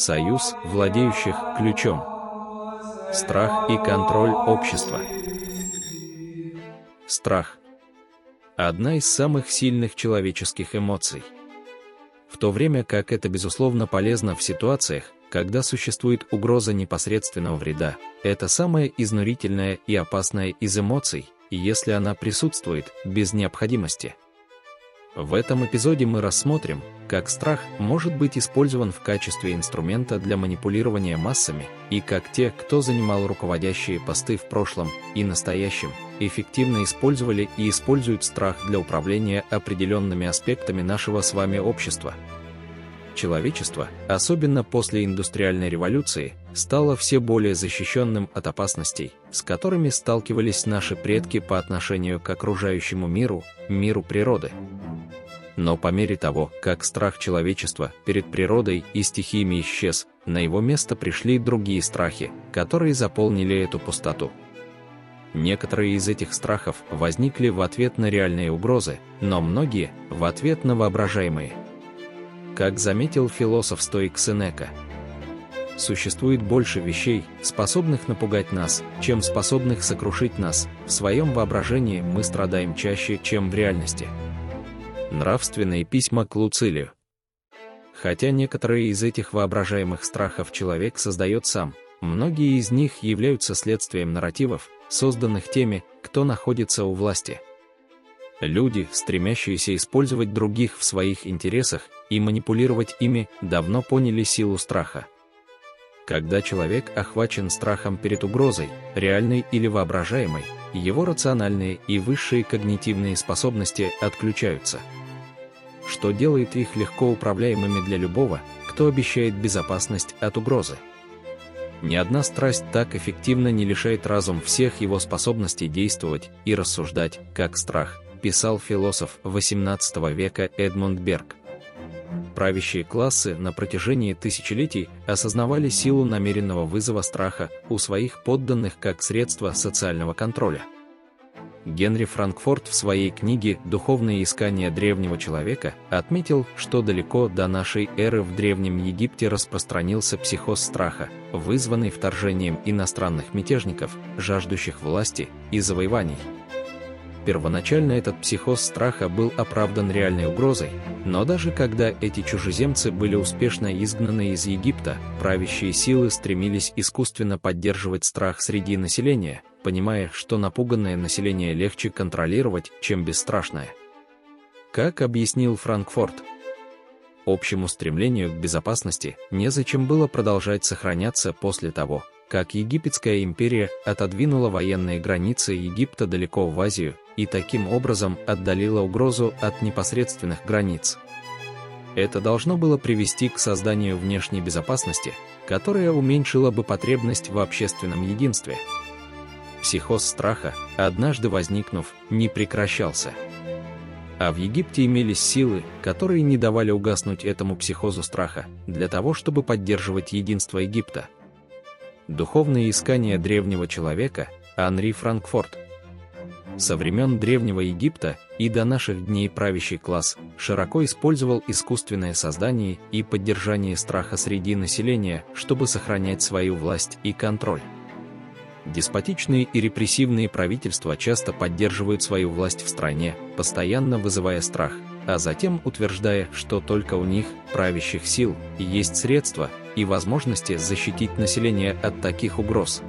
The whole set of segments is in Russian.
Союз владеющих ключом. Страх и контроль общества. Страх. Одна из самых сильных человеческих эмоций. В то время как это безусловно полезно в ситуациях, когда существует угроза непосредственного вреда, это самая изнурительная и опасная из эмоций, если она присутствует без необходимости. В этом эпизоде мы рассмотрим, как страх может быть использован в качестве инструмента для манипулирования массами и как те, кто занимал руководящие посты в прошлом и настоящем, эффективно использовали и используют страх для управления определенными аспектами нашего с вами общества. Человечество, особенно после индустриальной революции, стало все более защищенным от опасностей, с которыми сталкивались наши предки по отношению к окружающему миру, миру природы. Но по мере того, как страх человечества перед природой и стихиями исчез, на его место пришли другие страхи, которые заполнили эту пустоту. Некоторые из этих страхов возникли в ответ на реальные угрозы, но многие – в ответ на воображаемые. Как заметил философ-стоик Сенека, существует больше вещей, способных напугать нас, чем способных сокрушить нас. В своем воображении мы страдаем чаще, чем в реальности. Нравственные письма к Луцилию. Хотя некоторые из этих воображаемых страхов человек создает сам, многие из них являются следствием нарративов, созданных теми, кто находится у власти. Люди, стремящиеся использовать других в своих интересах и манипулировать ими, давно поняли силу страха. Когда человек охвачен страхом перед угрозой, реальной или воображаемой, его рациональные и высшие когнитивные способности отключаются – что делает их легко управляемыми для любого, кто обещает безопасность от угрозы. Ни одна страсть так эффективно не лишает разум всех его способностей действовать и рассуждать, как страх, писал философ XVIII века Эдмунд Берг. Правящие классы на протяжении тысячелетий осознавали силу намеренного вызова страха у своих подданных как средство социального контроля. Генри Франкфорт в своей книге «Духовные искания древнего человека» отметил, что далеко до нашей эры в Древнем Египте распространился психоз страха, вызванный вторжением иностранных мятежников, жаждущих власти и завоеваний. Первоначально этот психоз страха был оправдан реальной угрозой, но даже когда эти чужеземцы были успешно изгнаны из Египта, правящие силы стремились искусственно поддерживать страх среди населения – понимая, что напуганное население легче контролировать, чем бесстрашное. Как объяснил Франкфорт, общему стремлению к безопасности незачем было продолжать сохраняться после того, как Египетская империя отодвинула военные границы Египта далеко в Азию и таким образом отдалила угрозу от непосредственных границ. Это должно было привести к созданию внешней безопасности, которая уменьшила бы потребность в общественном единстве – Психоз страха, однажды возникнув, не прекращался. А в Египте имелись силы, которые не давали угаснуть этому психозу страха, для того, чтобы поддерживать единство Египта. Духовные искания древнего человека Анри Франкфорт. Со времен Древнего Египта и до наших дней правящий класс широко использовал искусственное создание и поддержание страха среди населения, чтобы сохранять свою власть и контроль. Деспотичные и репрессивные правительства часто поддерживают свою власть в стране, постоянно вызывая страх, а затем утверждая, что только у них, правящих сил, есть средства и возможности защитить население от таких угроз.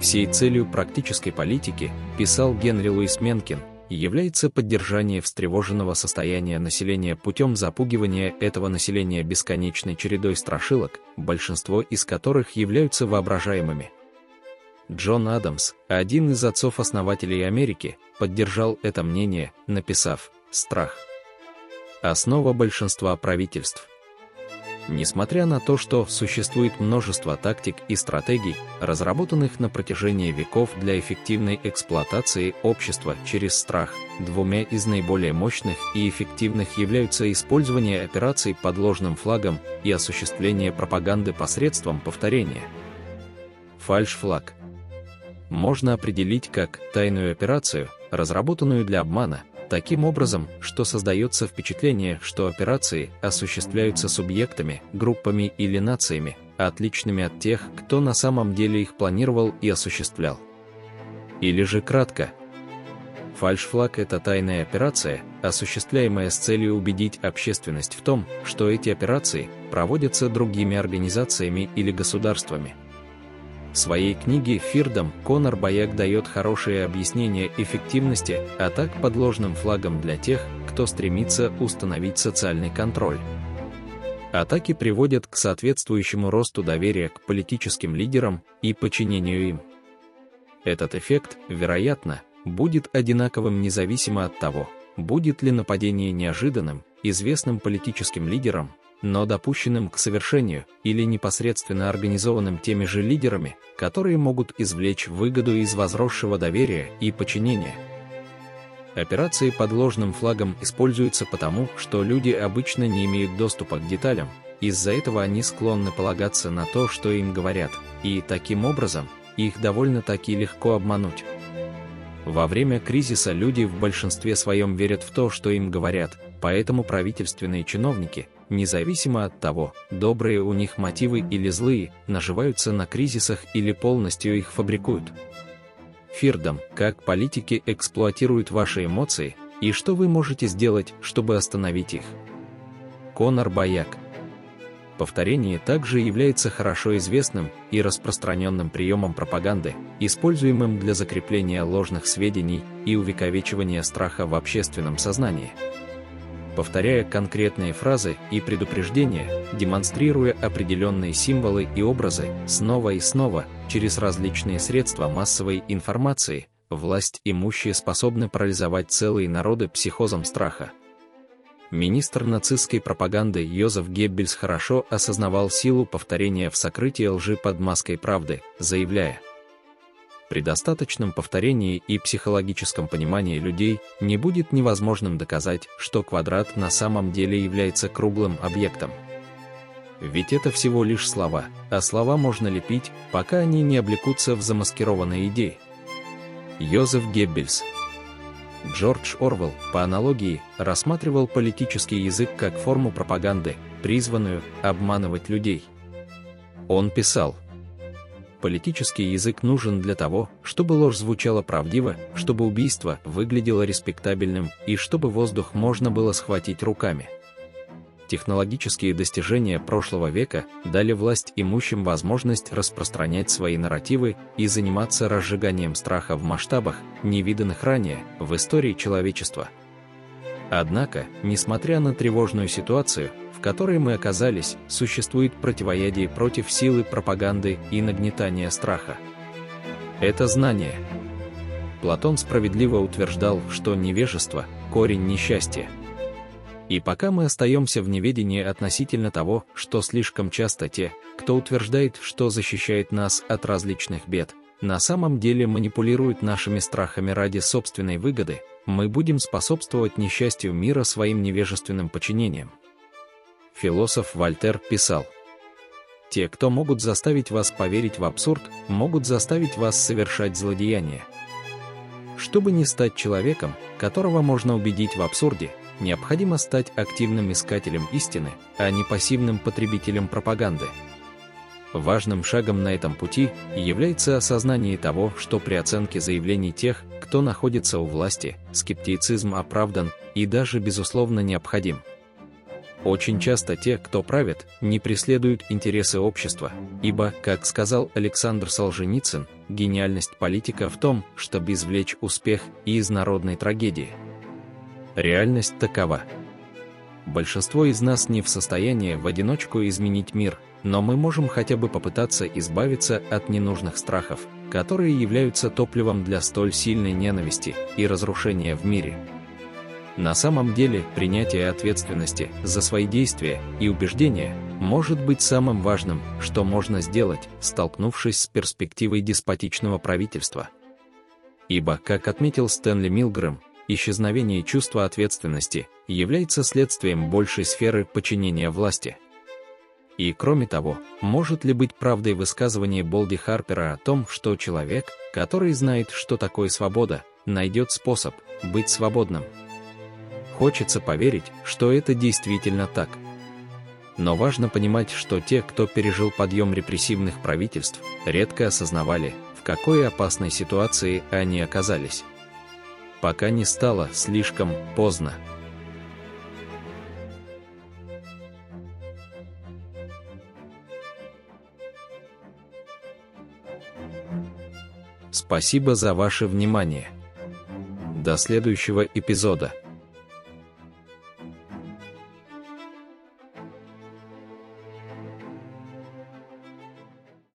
Всей целью практической политики, писал Генри Луис Менкин, является поддержание встревоженного состояния населения путем запугивания этого населения бесконечной чередой страшилок, большинство из которых являются воображаемыми. Джон Адамс, один из отцов-основателей Америки, поддержал это мнение, написав «Страх. Основа большинства правительств». Несмотря на то, что существует множество тактик и стратегий, разработанных на протяжении веков для эффективной эксплуатации общества через страх, двумя из наиболее мощных и эффективных являются использование операций под ложным флагом и осуществление пропаганды посредством повторения. Фальш-флаг – можно определить как тайную операцию, разработанную для обмана, Таким образом, что создается впечатление, что операции осуществляются субъектами, группами или нациями, отличными от тех, кто на самом деле их планировал и осуществлял. Или же кратко. Фальшфлаг – это тайная операция, осуществляемая с целью убедить общественность в том, что эти операции проводятся другими организациями или государствами. В своей книге «Фирдом» Конор Баяк дает хорошее объяснение эффективности атак под ложным флагом для тех, кто стремится установить социальный контроль. Атаки приводят к соответствующему росту доверия к политическим лидерам и подчинению им. Этот эффект, вероятно, будет одинаковым независимо от того, будет ли нападение неожиданным, известным политическим лидером, но допущенным к совершению или непосредственно организованным теми же лидерами, которые могут извлечь выгоду из возросшего доверия и подчинения. Операции под ложным флагом используются потому, что люди обычно не имеют доступа к деталям, из-за этого они склонны полагаться на то, что им говорят, и таким образом их довольно-таки легко обмануть. Во время кризиса люди в большинстве своем верят в то, что им говорят, поэтому правительственные чиновники, независимо от того, добрые у них мотивы или злые, наживаются на кризисах или полностью их фабрикуют. Фирдом, как политики эксплуатируют ваши эмоции, и что вы можете сделать, чтобы остановить их. Конор Баяк Повторение также является хорошо известным и распространенным приемом пропаганды, используемым для закрепления ложных сведений и увековечивания страха в общественном сознании. Повторяя конкретные фразы и предупреждения, демонстрируя определенные символы и образы снова и снова через различные средства массовой информации, власть имущие способны парализовать целые народы психозом страха. Министр нацистской пропаганды Йозеф Геббельс хорошо осознавал силу повторения в сокрытии лжи под маской правды, заявляя, при достаточном повторении и психологическом понимании людей не будет невозможным доказать, что квадрат на самом деле является круглым объектом. Ведь это всего лишь слова, а слова можно лепить, пока они не облекутся в замаскированные идеи. Йозеф Геббельс Джордж Орвелл, по аналогии, рассматривал политический язык как форму пропаганды, призванную обманывать людей. Он писал, Политический язык нужен для того, чтобы ложь звучала правдиво, чтобы убийство выглядело респектабельным и чтобы воздух можно было схватить руками. Технологические достижения прошлого века дали власть имущим возможность распространять свои нарративы и заниматься разжиганием страха в масштабах, невиданных ранее в истории человечества. Однако, несмотря на тревожную ситуацию, в которой мы оказались, существует противоядие против силы пропаганды и нагнетания страха. Это знание. Платон справедливо утверждал, что невежество – корень несчастья – и пока мы остаемся в неведении относительно того, что слишком часто те, кто утверждает, что защищает нас от различных бед, на самом деле манипулируют нашими страхами ради собственной выгоды, мы будем способствовать несчастью мира своим невежественным подчинением. Философ Вольтер писал, «Те, кто могут заставить вас поверить в абсурд, могут заставить вас совершать злодеяния. Чтобы не стать человеком, которого можно убедить в абсурде, необходимо стать активным искателем истины, а не пассивным потребителем пропаганды. Важным шагом на этом пути является осознание того, что при оценке заявлений тех, кто находится у власти, скептицизм оправдан и даже безусловно необходим. Очень часто те, кто правит, не преследуют интересы общества, ибо, как сказал Александр Солженицын, гениальность политика в том, чтобы извлечь успех из народной трагедии. Реальность такова. Большинство из нас не в состоянии в одиночку изменить мир, но мы можем хотя бы попытаться избавиться от ненужных страхов, которые являются топливом для столь сильной ненависти и разрушения в мире. На самом деле, принятие ответственности за свои действия и убеждения может быть самым важным, что можно сделать, столкнувшись с перспективой деспотичного правительства. Ибо, как отметил Стэнли Милгрэм, исчезновение чувства ответственности является следствием большей сферы подчинения власти. И кроме того, может ли быть правдой высказывание Болди Харпера о том, что человек, который знает, что такое свобода, найдет способ быть свободным? Хочется поверить, что это действительно так. Но важно понимать, что те, кто пережил подъем репрессивных правительств, редко осознавали, в какой опасной ситуации они оказались. Пока не стало слишком поздно. Спасибо за ваше внимание. До следующего эпизода.